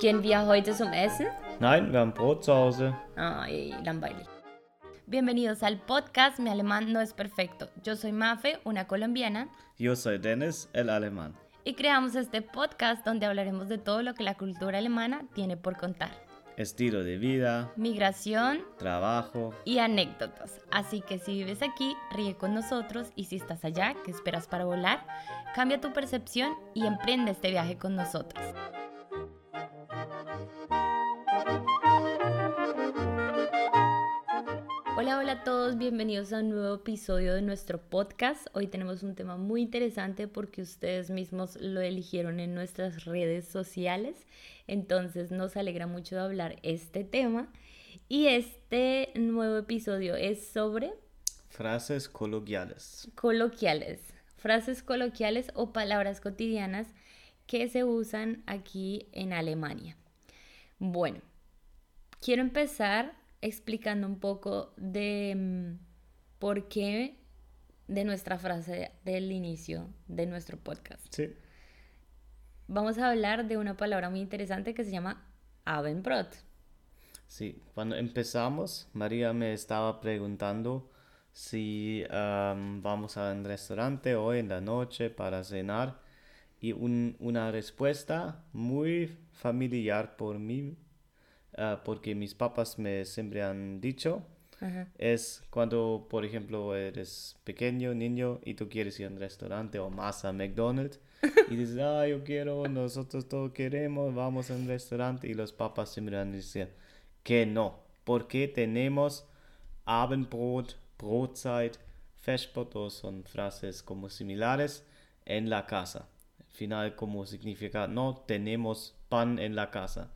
Gehen wir heute zum Essen? Nein, wir haben Brot zu Hause. Ay, langweilig. Bienvenidos al podcast Mi alemán no es perfecto. Yo soy Mafe, una colombiana, Yo soy Dennis, el alemán. y creamos este podcast donde hablaremos de todo lo que la cultura alemana tiene por contar. Estilo de vida, Migración trabajo. y anécdotas. Así que si vives aquí, ríe con nosotros y si estás allá, ¿qué esperas para volar? Cambia tu percepción y emprende este viaje con nosotros. Hola, hola a todos, bienvenidos a un nuevo episodio de nuestro podcast. Hoy tenemos un tema muy interesante porque ustedes mismos lo eligieron en nuestras redes sociales, entonces nos alegra mucho de hablar este tema. Y este nuevo episodio es sobre Frases coloquiales. coloquiales, frases coloquiales o palabras cotidianas que se usan aquí en Alemania. Bueno, quiero empezar explicando un poco de mm, por qué de nuestra frase del inicio de nuestro podcast. Sí. Vamos a hablar de una palabra muy interesante que se llama Abendbrot. Sí, cuando empezamos, María me estaba preguntando si am, vamos a un restaurante hoy en la noche para cenar y un- una respuesta muy familiar por mí, ah, porque mis papás me siempre han dicho, Ajá. es cuando, por ejemplo, eres pequeño, niño, y tú quieres ir a un restaurante o más a McDonald's, y dices, ah, yo quiero, nosotros todos queremos, vamos a un restaurante, y los papás siempre van a decir que no, porque tenemos Abendbrot, Brotzeit, Festbrot, todos son frases como similares en la casa. Al final, como significa, no tenemos pan en la casa.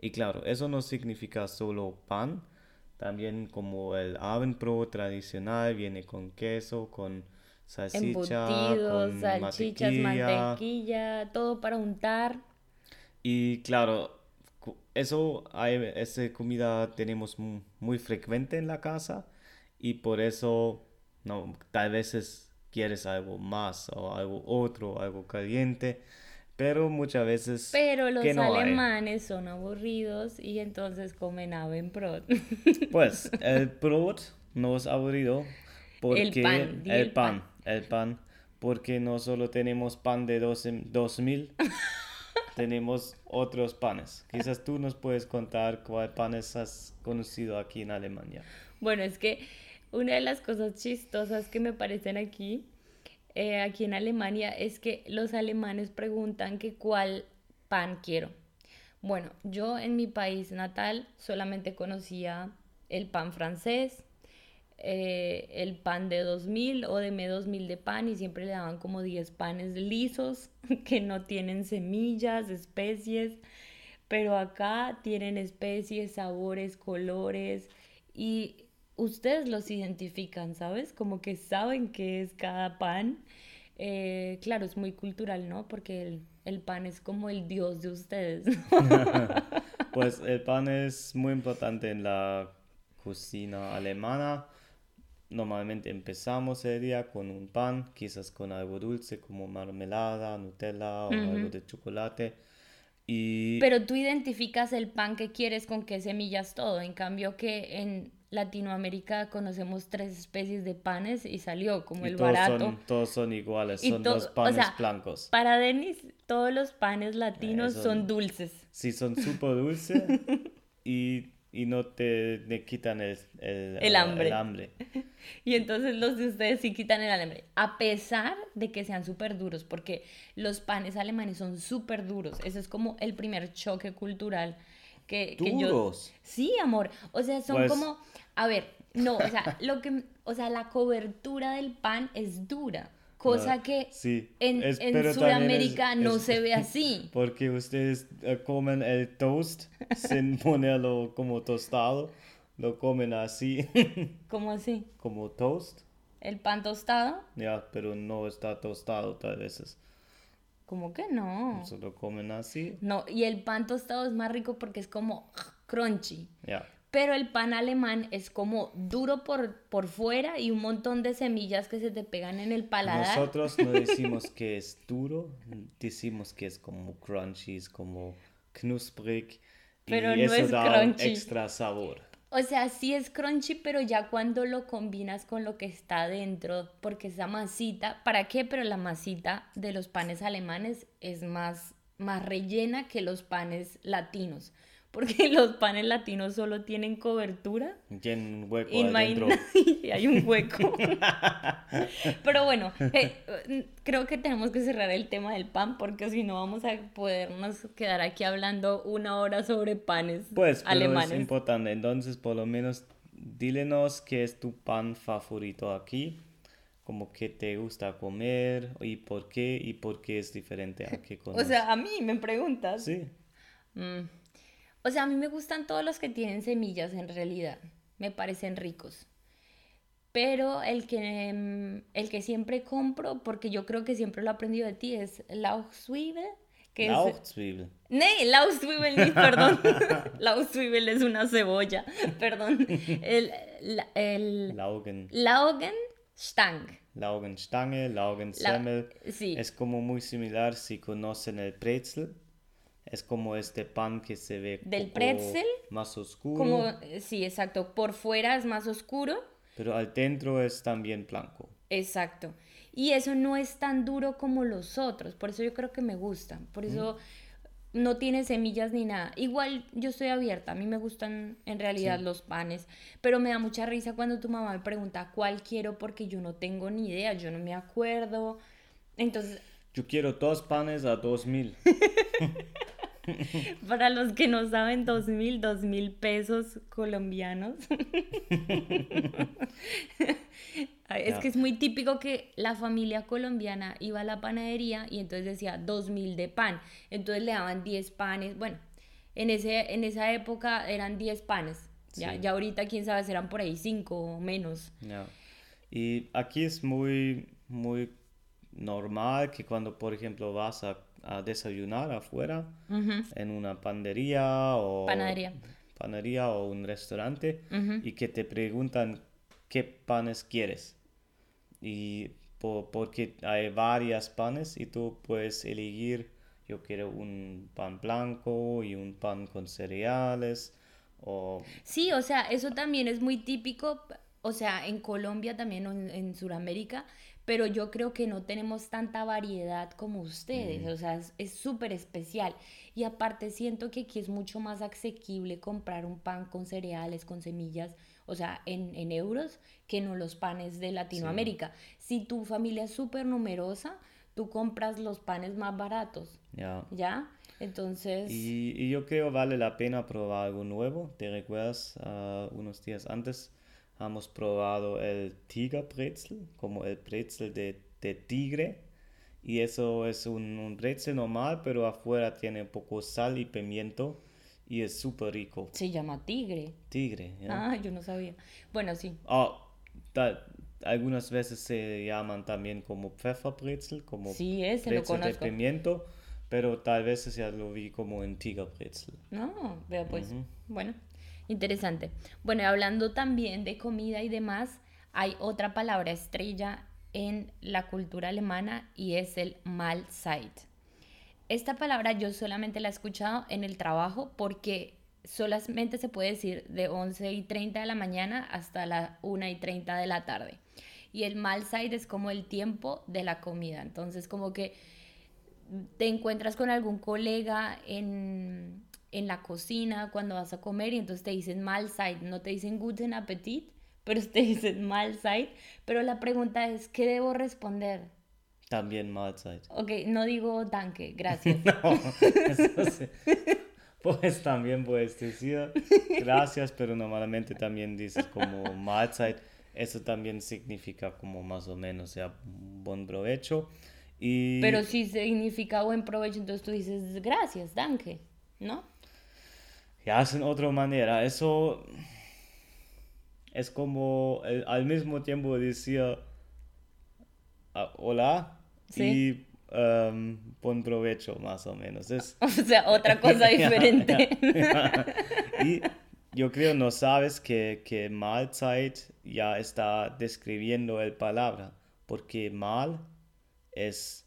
Y claro, eso no significa solo pan, también como el Abendbrot tradicional viene con queso, con salchicha, Embutidos, con salchichas, mantequilla. mantequilla, todo para untar. Y claro, eso, hay, esa comida tenemos mu- muy frecuente en la casa y por eso, no, tal veces quieres algo más o algo otro, algo caliente, pero muchas veces Pero los que no hay. alemanes son aburridos y entonces comen Abendbrot. Pues el brot no es aburrido porque pan, di el el pan. pan, el pan, porque no solo tenemos pan de 12 2000, tenemos otros panes. Quizás tú nos puedes contar cuál panes has conocido aquí en Alemania. Bueno, es que una de las cosas chistosas que me parecen aquí, eh, aquí en Alemania, es que los alemanes preguntan que cuál pan quiero. Bueno, yo en mi país natal solamente conocía el pan francés, eh, el pan de 2000 o de M 2000 de pan y siempre le daban como 10 panes lisos que no tienen semillas, especies, pero acá tienen especies, sabores, colores y ustedes los identifican, ¿sabes? Como que saben qué es cada pan. Eh, claro, es muy cultural, ¿no? Porque el, el pan es como el dios de ustedes. Pues el pan es muy importante en la cocina alemana. Normalmente empezamos el día con un pan, quizás con algo dulce como mermelada, Nutella o algo de chocolate. Y Pero tú identificas el pan que quieres con qué semillas todo. En cambio que en Latinoamérica conocemos tres especies de panes y salió como y el todos barato. son, todos son iguales, Y son to- los o panes sea, blancos. Para Denis, todos los panes latinos Eso- son dulces. Sí, son súper dulces y, y no te, te quitan el, el, El eh, hambre. el hambre. Y entonces los de ustedes sí quitan el alambre, a pesar de que sean súper duros, porque los panes alemanes son súper duros. Eso es como el primer choque cultural que, que. Sí, amor. O sea, son Pues- como... A ver, no, o sea, lo que... O sea, la cobertura del pan es dura, cosa No, que sí, en, es- Sudamérica es- no es- se ve así. Porque ustedes eh, comen el toast sin ponerlo como tostado, lo comen así, ¿Cómo así? como toast, ¿El pan tostado? ya, pero no está tostado tal veces. ¿Cómo que no? Solo comen así, No, y el pan tostado es más rico porque es como crunchy. ya. Pero el pan alemán es como duro por, por fuera y un montón de semillas que se te pegan en el paladar. Nosotros no decimos que es duro, decimos que es como crunchy, es como knusprig. Pero y no eso es da un crunchy. extra sabor. O sea, sí es crunchy, pero ya cuando lo combinas con lo que está adentro, porque esa masita, ¿para qué? Pero la masita de los panes alemanes es más, más rellena que los panes latinos, porque los panes latinos solo tienen cobertura Tiene un hueco Imagina- y hay un hueco. Pero bueno, eh, creo que tenemos que cerrar el tema del pan porque si no vamos a podernos quedar aquí hablando una hora sobre panes Pues, pero alemanes. es importante. Entonces, por lo menos, dílenos qué es tu pan favorito aquí, como qué te gusta comer y por qué y por qué es diferente a qué O conoces. sea, a mí me preguntas. sí. Mm. O sea, a mí me gustan todos los que tienen semillas en realidad. Me parecen ricos. Pero el que, mm, el que siempre compro, porque yo creo que siempre lo he aprendido de ti, es Lauchzwiebel. Que es, Lauchzwiebel. Nee, Lauszwiebel nicht, perdón. Lauszwiebel es una cebolla, perdón. El, la- el Laugen. Laugenstang. Laugenstange, La- Laugensemmel. sí. Es como muy similar si conocen el pretzel. Es como este pan que se ve ¿Del pretzel? más oscuro, Como, eh, sí, exacto. Por fuera es más oscuro. pero al dentro es también blanco. Exacto. Y eso no es tan duro como los otros. Por eso yo creo que me gustan. Por eso no tiene semillas ni nada. Igual yo estoy abierta. A mí me gustan en realidad los panes. Pero me da mucha risa cuando tu mamá me pregunta cuál quiero porque yo no tengo ni idea. Yo no me acuerdo. Entonces, Yo quiero dos panes a dos mil. para los que no saben, dos mil, dos mil pesos colombianos. Es que es muy típico que la familia colombiana iba a la panadería y entonces decía dos mil de pan. Entonces le daban 10 panes. Bueno, en, ese, en esa época eran 10 panes. Ya, Sí. ya ahorita quién sabe, serán por ahí 5 o menos. Ya. Y aquí es muy, muy normal que cuando, por ejemplo, vas a, a desayunar afuera en una panadería o Panadería. panadería o un restaurante y que te preguntan qué panes quieres. Y po- porque hay varias panes y tú puedes elegir, yo quiero un pan blanco y un pan con cereales o Sí, o sea, eso también es muy típico, o sea, en Colombia también en, en Sudamérica, pero yo creo que no tenemos tanta variedad como ustedes, o sea, es- es súper especial. Y aparte siento que aquí es mucho más asequible comprar un pan con cereales, con semillas, o sea, en, en euros, que no los panes de Latinoamérica. Si tu familia es súper numerosa, tú compras los panes más baratos, ya. ¿ya? Entonces... Y, y yo creo vale la pena probar algo nuevo. ¿Te recuerdas? ah, unos días antes hemos probado el Tiger Brezel, como el pretzel de, de tigre. Y eso es un, un pretzel normal, pero afuera tiene un poco sal y pimiento. Y es súper rico. Se llama tigre. Tigre. Ah, yo no sabía. Bueno, sí. Ta- algunas veces se llaman también como Pfefferbrezel, como Sí, ese lo brezel de pimiento. Pero tal vez ya lo vi como en Tiger Brezel. No, vea pues. Bueno, interesante. Bueno, hablando también de comida y demás, hay otra palabra estrella en la cultura alemana y es el Mahlzeit. Esta palabra yo solamente la he escuchado en el trabajo porque solamente se puede decir de 11 y 30 de la mañana hasta la 1 y 30 de la tarde. Y el Mahlzeit es como el tiempo de la comida. Entonces, como que te encuentras con algún colega en, en la cocina cuando vas a comer y entonces te dicen Mahlzeit, no te dicen Guten Appetit, pero te dicen Mahlzeit. Pero la pregunta es, ¿qué debo responder? También Mahlzeit. Ok, no digo danke, gracias. No, eso sí. Pues también puedes decir gracias, pero normalmente también dices como Mahlzeit. Eso también significa como más o menos, sea, buen provecho. Y Pero si significa buen provecho, entonces tú dices gracias, danke, ¿no? Ya es en otra manera. Eso es como el- al mismo tiempo decir ah, hola Sí. y em, buen provecho, más o menos. Es, O sea, otra cosa diferente. y yo creo no sabes que, que Mahlzeit ya está describiendo el palabra, porque mal es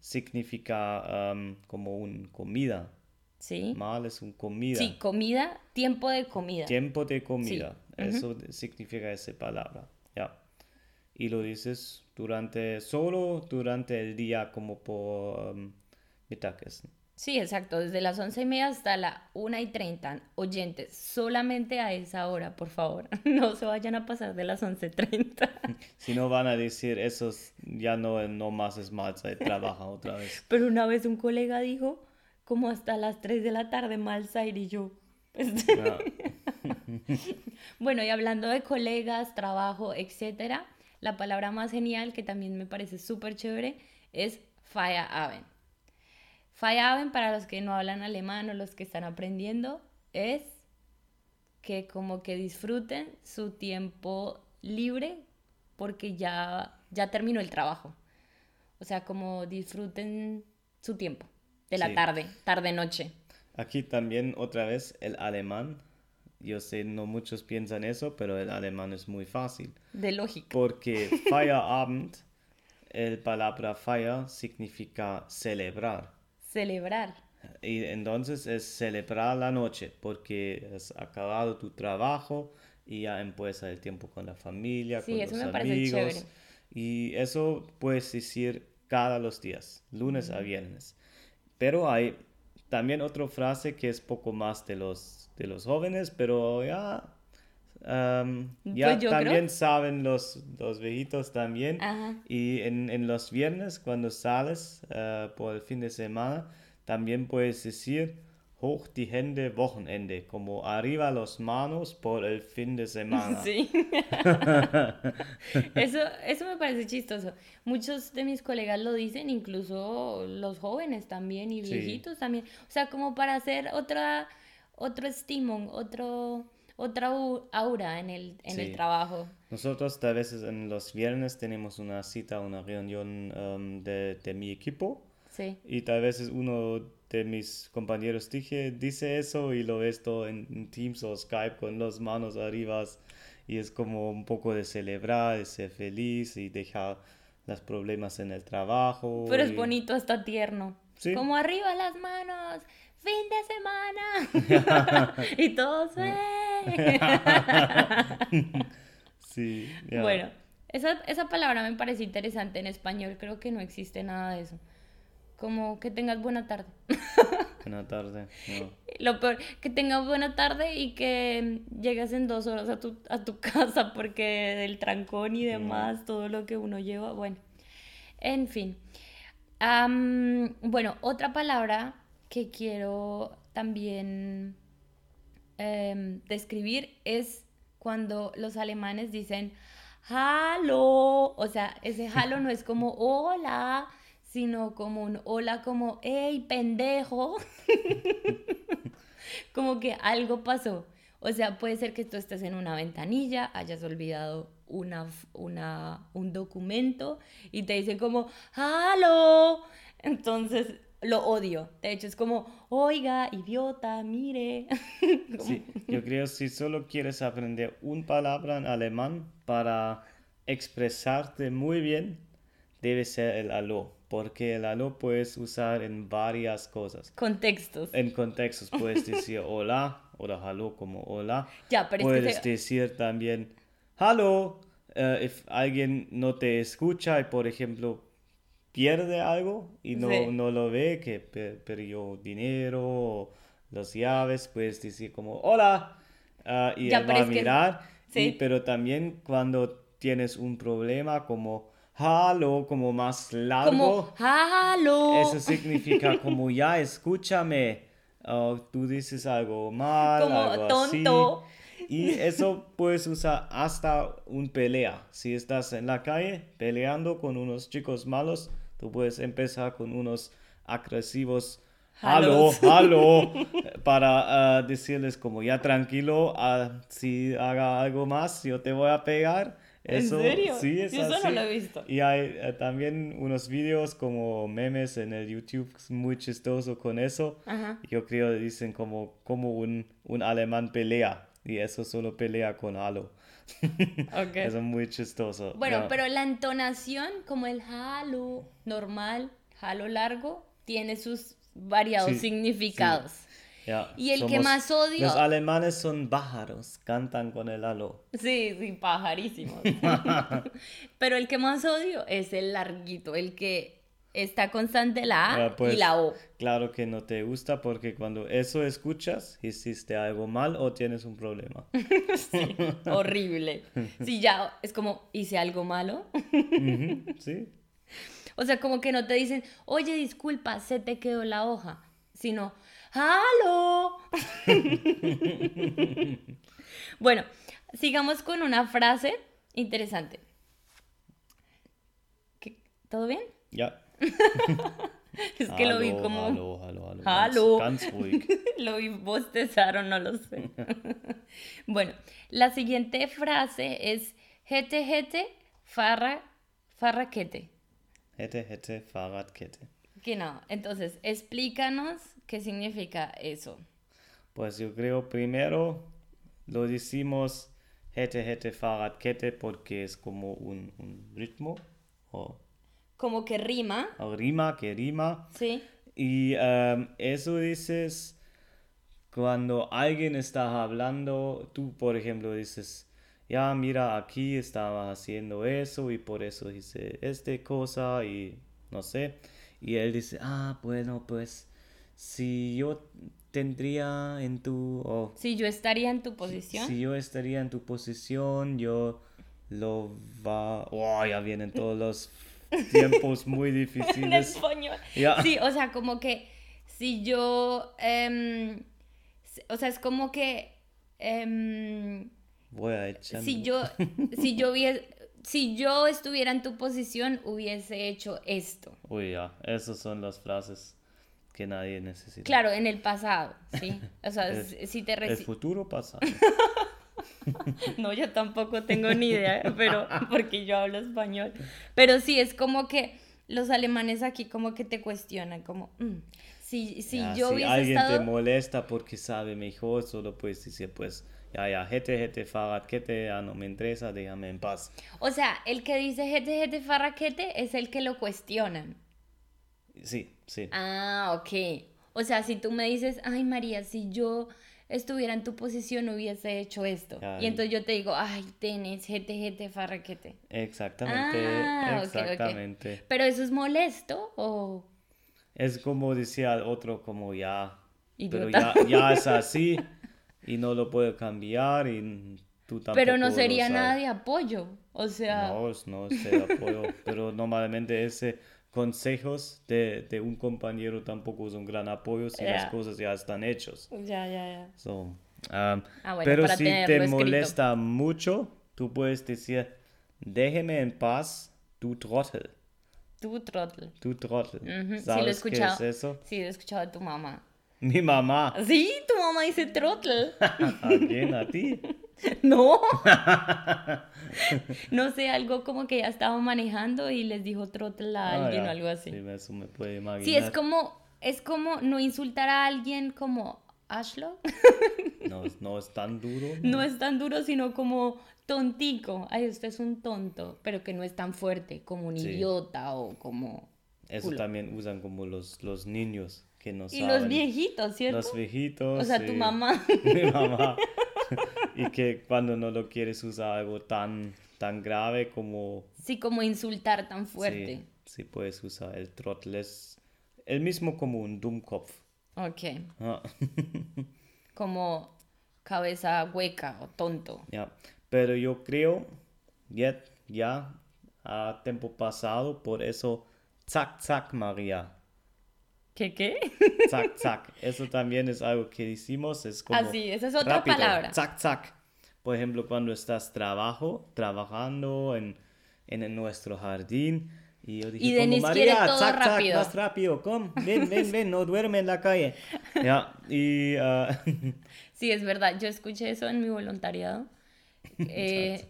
significa um, como un comida. Sí. Mal es un comida. Sí, comida, tiempo de comida. Tiempo de comida. Eso significa esa palabra. Ya. Y lo dices durante, solo durante el día como por um, Sí, exacto, desde las once y media hasta la una y treinta. Oyentes, solamente a esa hora, por favor. No se vayan a pasar de las once treinta. Si no van a decir, eso ya no, no más es Malzeit, trabaja otra vez. Pero una vez un colega dijo, como hasta las 3 de la tarde Malzeit y yo. Bueno, y hablando de colegas, trabajo, etcétera, la palabra más genial que también me parece súper chévere es Feierabend. Feierabend, para los que no hablan alemán o los que están aprendiendo, es que como que disfruten su tiempo libre porque ya, ya terminó el trabajo. O sea, como disfruten su tiempo de la tarde, tarde-noche. Aquí también otra vez el alemán. Yo sé, no muchos piensan eso, pero el alemán es muy fácil. De lógica. Porque Feierabend, el palabra Feier significa celebrar. Celebrar. Y entonces es celebrar la noche porque has acabado tu trabajo y ya empieza el tiempo con la familia, con los amigos. Y eso puedes decir cada los días, lunes a viernes. Pero hay también otra frase que es poco más de los, de los jóvenes, pero ya, ya pues también saben los, los viejitos también. Y en, en, los viernes, cuando sales uh, por el fin de semana, también puedes decir hoch die Hände Wochenende, como arriba las manos por el fin de semana. Sí. eso, eso me parece chistoso. Muchos de mis colegas lo dicen, incluso los jóvenes también y viejitos también. O sea, como para hacer otra, otro estímulo, otro otra aura en el, en el trabajo. Nosotros a veces en los viernes tenemos una cita, una reunión um, de, de, mi equipo. Sí. Y tal vez uno de mis compañeros dije, dice eso y lo ves todo en, Teams o Skype con las manos arriba y es como un poco de celebrar, de ser feliz y dejar los problemas en el trabajo. Pero es bonito, hasta tierno. ¿Sí? Como arriba las manos, fin de semana. y todos, sí. Bueno, esa, esa palabra me parece interesante en español, creo que no existe nada de eso como que tengas buena tarde. Buena tarde. Lo peor, que tengas buena tarde y que llegues en dos horas a tu, a tu casa porque del trancón y demás, todo lo que uno lleva, bueno. En fin. bueno, otra palabra que quiero también em, describir es cuando los alemanes dicen halo, o sea, ese halo no es como hola, sino como un hola, como, hey, pendejo. como que algo pasó. O sea, puede ser que tú estés en una ventanilla, hayas olvidado una, una, un documento y te dice como, ¡halo! Entonces lo odio. De hecho, es como, oiga, idiota, mire. sí, yo creo si solo quieres aprender una palabra en alemán para expresarte muy bien, debe ser el aló porque el aló puedes usar en varias cosas. Contextos. En contextos puedes decir hola, o aló como hola. Ya, pero puedes decir también hello, uh, if alguien no te escucha y por ejemplo pierde algo y no, no lo ve, que perdió dinero o las llaves, puedes decir como hola uh, y él va a mirar. Sí. pero también cuando tienes un problema como halo como más largo. Como halo. Eso significa como ya escúchame. tú dices algo mal, como algo tonto. Y eso puedes usar hasta un pelea. Si estás en la calle peleando con unos chicos malos, tú puedes empezar con unos agresivos. Halo, halo, para ah, decirles como ya tranquilo, uh, si haga algo más, yo te voy a pegar eso, ¿En serio? Sí, es Yo eso no lo he visto. Y hay eh, también unos vídeos como memes en el YouTube muy chistoso con eso. Yo creo que dicen como, como un, un alemán pelea. y eso solo pelea con halo. Eso es muy chistoso. Bueno, pero la entonación, como el halo normal, halo largo, tiene sus variados Sí, significados. Y el que más odio- Los alemanes son pájaros, cantan con el halo. Sí, sí, pajarísimos. pero el que más odio es el larguito, el que está constante la A Ya, pues, y la O. Claro que no te gusta porque cuando eso escuchas, hiciste algo mal o tienes un problema. Sí, horrible. Sí, ya es como, hice algo malo. ¿Sí? O sea, como que no te dicen, oye, disculpa, se te quedó la hoja, sino, ¡halo! bueno, sigamos con una frase interesante. ¿Qué- ¿Todo bien? Ja. Es que lo vi como... Hallo, hallo, hallo. Hallo. Ganz, ganz ruhig. lo vi bostezar o no lo sé. bueno, la siguiente frase es, hete, hete, farra, farraquete. No, entonces, explícanos qué significa eso. Pues yo creo primero lo decimos hätte, hätte, Fahrradkette porque es como un, un ritmo o, Como que rima, o rima que rima. ¿sí? Y em, eso dices cuando alguien está hablando, tú por ejemplo dices, ya mira, aquí estaba haciendo eso y por eso hice esta cosa y no sé. Y él dice, ah, bueno, pues si yo tendría en tu, Si yo estaría en tu posición. si yo estaría en tu posición, yo lo va, oh, ya vienen todos los tiempos muy en difíciles. español. Ya. Sí, o sea, como que si yo, s- o sea, es como que em, Voy a echar. si yo, si yo hubiese, si yo estuviera en tu posición, hubiese hecho esto. Uy, ya, esas son las frases que nadie necesita. Claro, en el pasado, ¿sí? O sea, s- si te El futuro pasa. No, yo tampoco tengo ni idea, pero porque yo hablo español. Pero sí, es como que los alemanes aquí como que te cuestionan, como, mm, si, si Ya, yo si hubiese alguien estado... te molesta porque sabe mejor, solo puedes decir, pues, ya, ya, hätte, hätte, Fahrradkette, ya no me interesa, déjame en paz. O sea, el que dice jete, jete, farraquete es el que lo cuestionan. Sí, sí. Ah, ok. O sea, si tú me dices, ay María, si yo estuviera en tu posición hubiese hecho esto. Y entonces yo te digo, ay, tenés jete, jete, farraquete. Exactamente, Ah, exactamente. Pero eso es molesto o... Es como decía el otro, como ya, pero ya, ya es así y no lo puedo cambiar y tú tampoco Pero no sería nada de apoyo. O sea, No, no es apoyo, pero normalmente ese consejos de, de un compañero tampoco es un gran apoyo si las cosas ya están hechas. ya, ya, ya. So, um, Ah, bueno, pero si te escrito. molesta mucho, tú puedes decir, déjeme en paz, tu trottel, Tú, trotl. tu trottel. Ujú, Sí, ¿Sabes lo he qué escuchado. es eso? Sí, lo he escuchado de tu mamá. Mi mamá. Sí, tu mamá dice trotl. ¿A quién? ¿A ti? No. no sé, algo como que ya estaba manejando y les dijo trotl a Ah, alguien o algo así. Sí, eso me puede imaginar. Sí, es como, es como no insultar a alguien como Ashlo. No, es- no es tan duro. No es tan duro, sino como tontico. Ay, usted es un tonto, pero que no es tan fuerte como un Sí. idiota o como... Eso culo. también usan como los, los niños que no Y saben. los viejitos, ¿cierto? Los viejitos. o sea, tu mamá. Mi mamá. y que cuando no lo quieres usar algo tan, tan grave como... Sí, como insultar tan fuerte. Sí, sí puedes usar el trottel. Es el mismo como un Dummkopf. Ok. Ah, Como cabeza hueca o tonto. ya. Pero yo creo, ya, ya a tiempo pasado, por eso, zack, zack, María. ¿Qué qué? Zack, zack. Eso también es algo que decimos, es como... Ah, sí, esa es otra rápido, palabra. Zack, zack. Por ejemplo, cuando estás trabajo, trabajando en, en, nuestro jardín y yo dije, Y como, María, todo zack, zack, rápido". más rápido, kom, ven, ven, ven, no duerme en la calle. Ya, y ah, Sí, es verdad. Yo escuché eso en mi voluntariado. eh,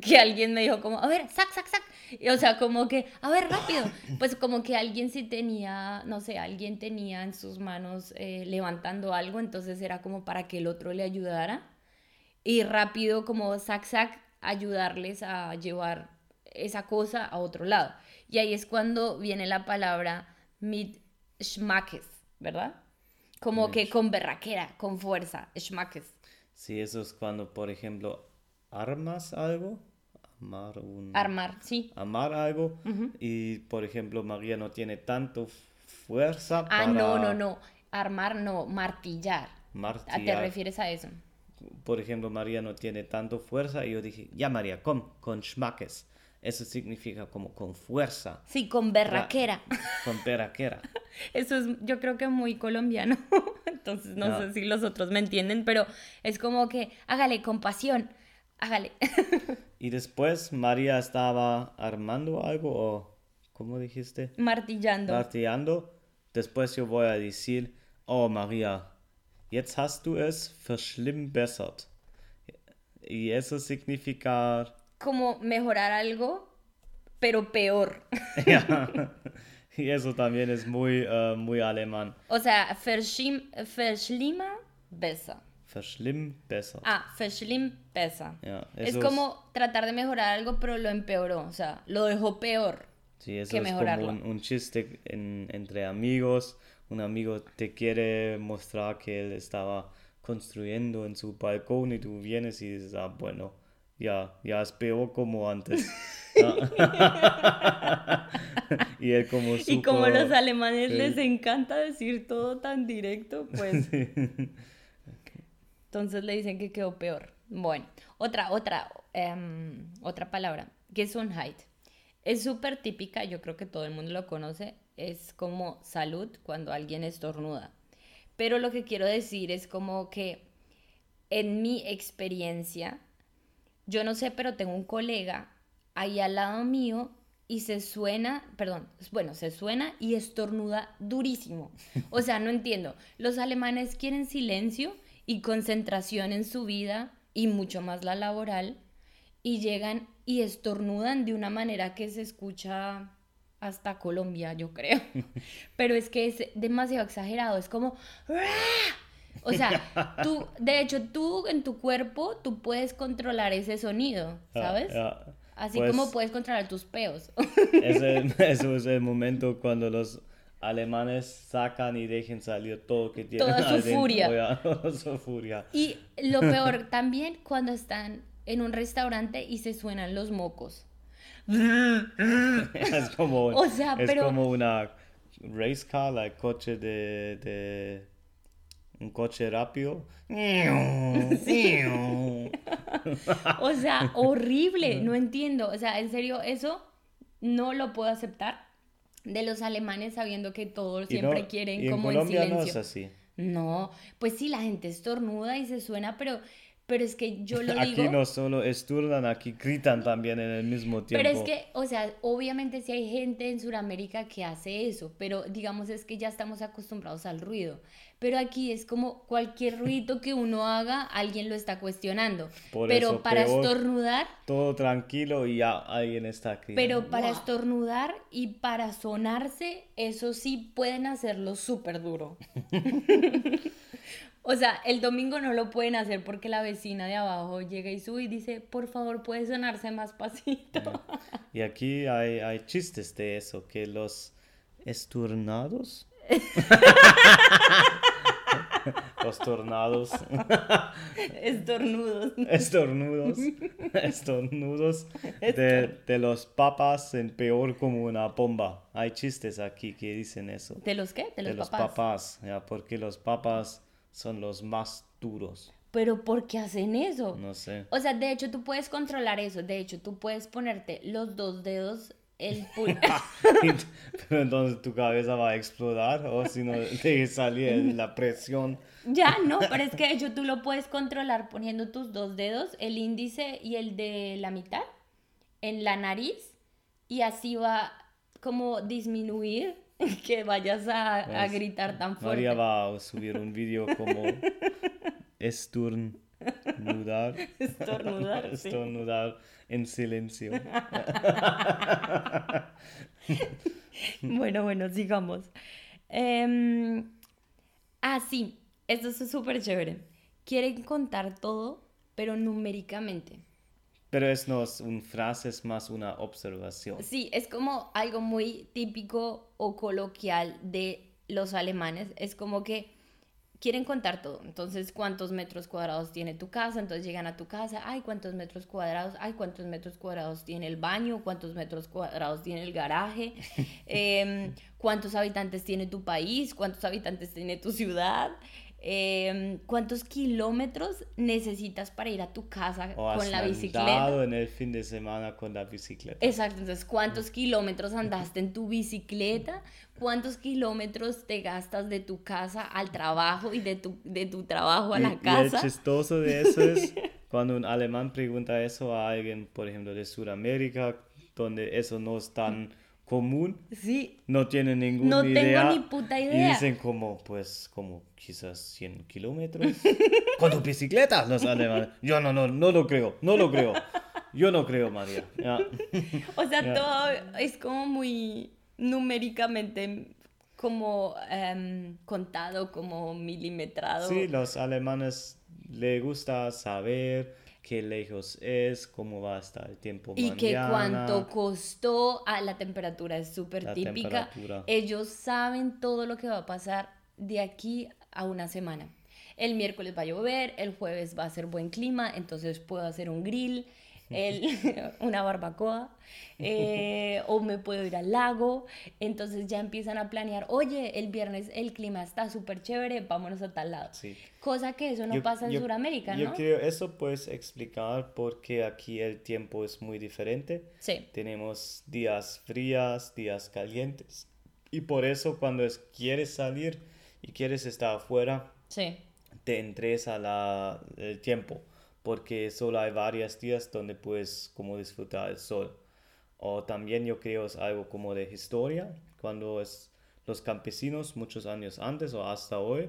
que alguien me dijo como, a ver, sac, sac, sac. Y, o sea, como que, a ver, rápido. Pues como que alguien sí tenía, no sé, alguien tenía en sus manos eh, levantando algo, entonces era como para que el otro le ayudara. y rápido como sac sac ayudarles a llevar esa cosa a otro lado. Y ahí es cuando viene la palabra mit schmackes, ¿verdad? Como que con berraquera, con fuerza, schmackes. Sí, eso es cuando, por ejemplo, armas algo, amar un... Armar, sí. Amar algo y, por ejemplo, María no tiene tanto fuerza Ah, no, no, no. Armar no, martillar. Martillar. ¿Te refieres a eso? Por ejemplo, María no tiene tanto fuerza y yo dije, ya María, con, con schmackes. Eso significa como con fuerza. Sí, con berraquera. Con berraquera. Eso es, yo creo que muy colombiano. Entonces no Ah. sé si los otros me entienden, pero es como que hágale con pasión, hágale. Y después María estaba armando algo o, ¿cómo dijiste? Martillando. Martillando. Después yo voy a decir, oh María, jetzt hast du es verschlimmbessert. Y eso significa, como mejorar algo, pero peor. ja, y eso también es muy, eh, muy alemán. O sea, verschlim, besser. Verschlimmbessert. Ah, verschlim besser. Ja, es como tratar de mejorar algo, pero lo empeoró. O sea, lo dejó peor. Sí, eso que es como mejorarlo. un, un chiste en- entre amigos. Un amigo te quiere mostrar que él estaba construyendo en su balcón y tú vienes y dices, ah, bueno, ya, ya es peor como antes. Ah. y él como Y como los alemanes Sí. les encanta decir todo tan directo, pues entonces le dicen que quedó peor. Bueno, otra, otra, em, otra palabra, Gesundheit. Es súper típica, yo creo que todo el mundo lo conoce, es como salud cuando alguien estornuda. Pero lo que quiero decir es como que en mi experiencia, yo no sé, pero tengo un colega ahí al lado mío y se suena, perdón, bueno, se suena y estornuda durísimo. O sea, no entiendo. Los alemanes quieren silencio y concentración en su vida y mucho más la laboral y llegan y estornudan de una manera que se escucha hasta Colombia, yo creo. Pero es que es demasiado exagerado, es como... O sea, tú, de hecho, tú en tu cuerpo, tú puedes controlar ese sonido, Ah, ¿sabes? ya. Así Pues, como puedes controlar tus peos. ese- eso es el momento cuando los alemanes sacan y dejen salir todo que tienen Toda su adentro, furia. su. Y lo peor también cuando están en un restaurante y se suenan los mocos. es como, O sea, es pero- como una race car, like coche de, de un coche rápido. O sea, horrible, no entiendo. O sea, en serio, eso no lo puedo aceptar de los alemanes sabiendo que todos siempre no- quieren y como en Colombia silencio. no es así. No, pues sí, la gente estornuda y se suena, pero, pero es que yo lo Aquí digo. no solo esturdan, aquí gritan también en el mismo tiempo. Pero es que, o sea, obviamente sí hay gente en Sudamérica que hace eso, pero digamos es que ya estamos acostumbrados al ruido. Pero aquí es como cualquier ruido que uno haga, alguien lo está cuestionando. Por pero eso, para peor. estornudar, Todo tranquilo y ya alguien está aquí. pero para estornudar y para sonarse, eso sí pueden hacerlo súper duro. O sea, el domingo no lo pueden hacer porque la vecina de abajo llega y sube y dice, por favor, puede sonarse más pasito. Y aquí hay, hay chistes de eso, que los esturnados. los tornados. Estornudos. estornudos. estornudos de, de los papas en peor como una bomba. Hay chistes aquí que dicen eso. ¿De los qué? De los, de los papás. papás, ya, porque los papas son los más duros. Pero ¿por qué hacen eso? No sé. O sea, de hecho, tú puedes controlar eso. De hecho, tú puedes ponerte los dos dedos, el pul- Pero entonces tu cabeza va a explotar o si no te salir la presión. ya, no, pero es que de hecho tú lo puedes controlar poniendo tus dos dedos, el índice y el de la mitad, en la nariz. Y así va como disminuir que vayas a, a gritar tan fuerte. María va a subir un vídeo como estornudar. Estornudar, sí. Estornudar en silencio. Bueno, bueno, sigamos. Em, ah, sí, esto es súper chévere. Quieren contar todo pero numéricamente. Pero es no es un frase, es más una observación. Sí, es como algo muy típico o coloquial de los alemanes. Es como que quieren contar todo. Entonces, ¿cuántos metros cuadrados tiene tu casa? Entonces llegan a tu casa, ay, ¿cuántos metros cuadrados? Ay, ¿cuántos metros cuadrados tiene el baño? ¿Cuántos metros cuadrados tiene el garaje? Em, ¿Cuántos habitantes tiene tu país? ¿Cuántos habitantes tiene tu ciudad? Em, cuántos kilómetros necesitas para ir a tu casa con la bicicleta. en el fin de semana con la bicicleta. Exacto, entonces cuántos kilómetros andaste en tu bicicleta, cuántos kilómetros te gastas de tu casa al trabajo y de tu, de tu trabajo a la casa. Y el chistoso de eso es cuando un alemán pregunta eso a alguien, por ejemplo, de Sudamérica, donde eso no es tan común. Sí. No tienen ninguna idea. No tengo ni puta idea. Y dicen como, pues, como quizás 100 kilómetros. Con tu bicicleta los alemanes. Yo no, no, no lo creo, no lo creo. Yo no creo, María. O sea, todo es como muy numéricamente como em, contado, como milimetrado. Sí, los alemanes les gusta saber qué lejos es, cómo va a estar el tiempo y que cuánto costó, ah, la temperatura es súper típica. Ellos saben todo lo que va a pasar de aquí a una semana. El miércoles va a llover, el jueves va a ser buen clima, entonces puedo hacer un grill, el, una barbacoa, eh, o me puedo ir al lago, entonces ya empiezan a planear, oye, el viernes el clima está súper chévere, vámonos a tal lado. Cosa que eso no pasa en Sudamérica, ¿no? Yo creo, eso puedes explicar porque aquí el tiempo es muy diferente. Sí. Tenemos días frías, días calientes, y por eso cuando es, quieres salir y quieres estar afuera, sí. te entresa la, el tiempo porque solo hay varios días donde puedes como disfrutar el sol. O también yo creo es algo como de historia, cuando es los campesinos muchos años antes o hasta hoy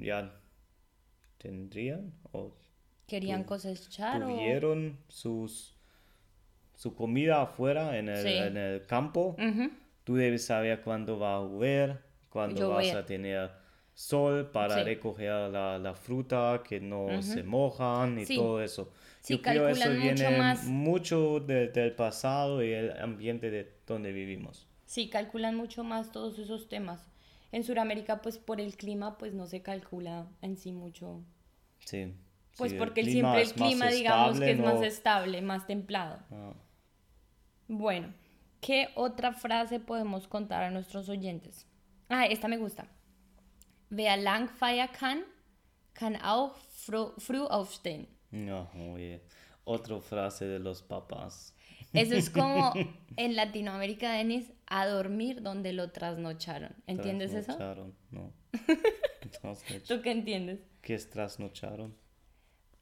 ya tendrían o querían cosechar tuvieron sus su comida afuera en el, en el campo. Tú debes saber cuándo va a llover, cuándo vas a tener sol para recoger la, la, fruta, que no se mojan y todo eso. Yo creo eso viene mucho, del pasado y el ambiente de donde vivimos. Sí, calculan mucho más todos esos temas. En Sudamérica, pues por el clima, pues no se calcula en sí mucho. Sí. Pues porque el siempre el clima, digamos que es más estable, más templado. Ah. Bueno, ¿qué otra frase podemos contar a nuestros oyentes? Ah, esta me gusta. Wer lang feiern kann, kann auch früh aufstehen. No, oye, otra frase de los papás. Eso es como en Latinoamérica, Denis, a dormir donde lo trasnocharon. ¿Entiendes trasnocharon, no. ¿Tú qué entiendes? ¿Qué es trasnocharon?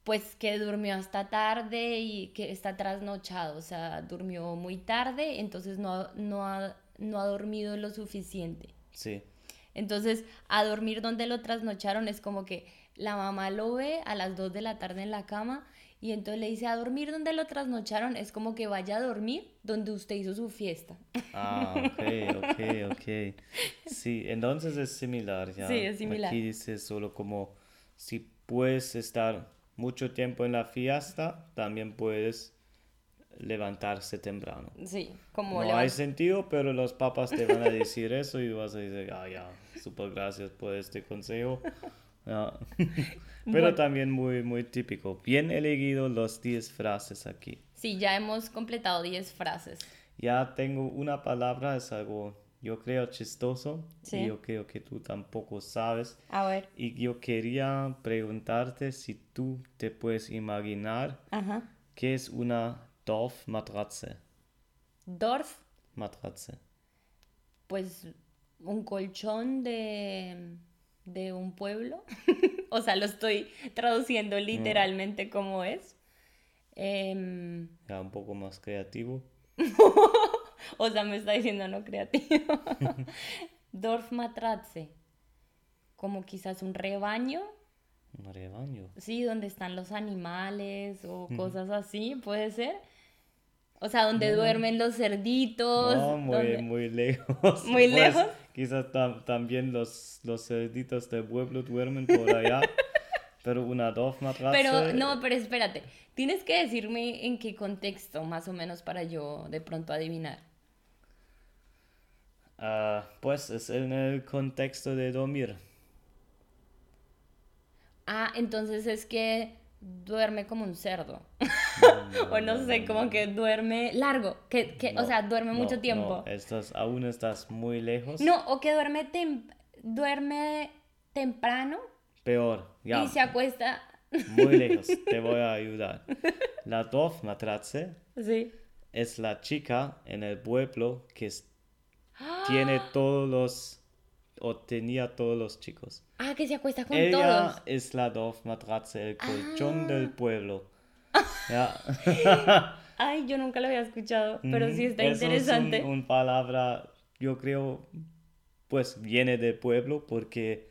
Pues que durmió hasta tarde y que está trasnochado, o sea, durmió muy tarde, entonces no, no, ha, no ha dormido lo suficiente. Sí. Entonces, a dormir donde lo trasnocharon es como que la mamá lo ve a las 2 de la tarde en la cama y entonces le dice a dormir donde lo trasnocharon es como que vaya a dormir donde usted hizo su fiesta. Ah, ok, ok, ok. Sí, entonces es similar. ¿ya? Sí, es similar. Aquí dice solo como si puedes estar mucho tiempo en la fiesta, también puedes levantarse temprano. Sí, como No hay sentido, pero los papás te van a decir eso y vas a decir, ah, ya, súper gracias por este consejo. pero también muy, muy típico. Bien elegido los 10 frases aquí. Sí, ya hemos completado 10 frases. Ya tengo una palabra, es algo, yo creo, chistoso. Sí. Y yo creo que tú tampoco sabes. A ver. Y yo quería preguntarte si tú te puedes imaginar qué es una Dorfmatratze. Dorf. Matratze. Pues un colchón de, de un pueblo. o sea, lo estoy traduciendo literalmente como es. Em, ya un poco más creativo. o sea, me está diciendo no creativo. Dorfmatratze. Como quizás un rebaño. Un rebaño. Sí, donde están los animales o cosas así, puede ser. O sea, donde duermen los cerditos. No, muy, muy lejos. Muy pues, lejos. Quizás también los, los cerditos del pueblo duermen por allá. Pero una Dorfmatratze. Pero no, pero espérate. Tienes que decirme en qué contexto, más o menos, para yo de pronto adivinar. Ah, pues es en el contexto de dormir. Ah, entonces es que duerme como un cerdo. o no sé, como que duerme largo. Que, que, o sea, duerme mucho tiempo. Estás, aún estás muy lejos. No, o que duerme, tem- duerme temprano Peor, ya. y se acuesta. Muy lejos. Te voy a ayudar. La Dorfmatratze Sí. es la chica en el pueblo que tiene todos los o tenía todos los chicos. Ah, que se acuesta con Ella todos. es la Dorfmatratze, el colchón Ah. del pueblo. Ay, yo nunca lo había escuchado, pero sí está Eso interesante. Es un, un palabra, yo creo, pues viene de pueblo porque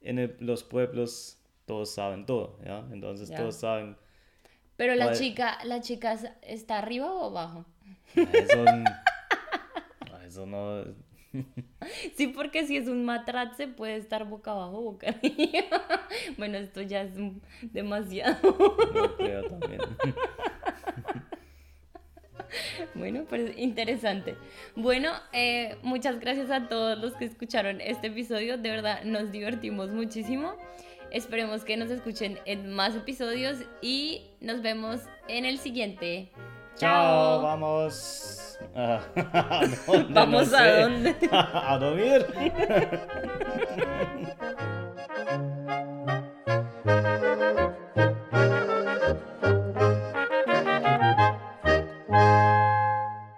en el- los pueblos todos saben todo, ¿ya? Entonces todos saben. Pero la chica, la chica está arriba o abajo. Eso, eso no. Sí, porque si es un matrace puede estar boca abajo boca arriba. Bueno, esto ya es demasiado. Yo creo también. Bueno, pues interesante. Bueno, eh, muchas gracias a todos los que escucharon este episodio. De verdad, nos divertimos muchísimo. Esperemos que nos escuchen en más episodios y nos vemos en el siguiente. Chao, vamos. ¿a dónde? No Vamos a sé. dónde. a dormir.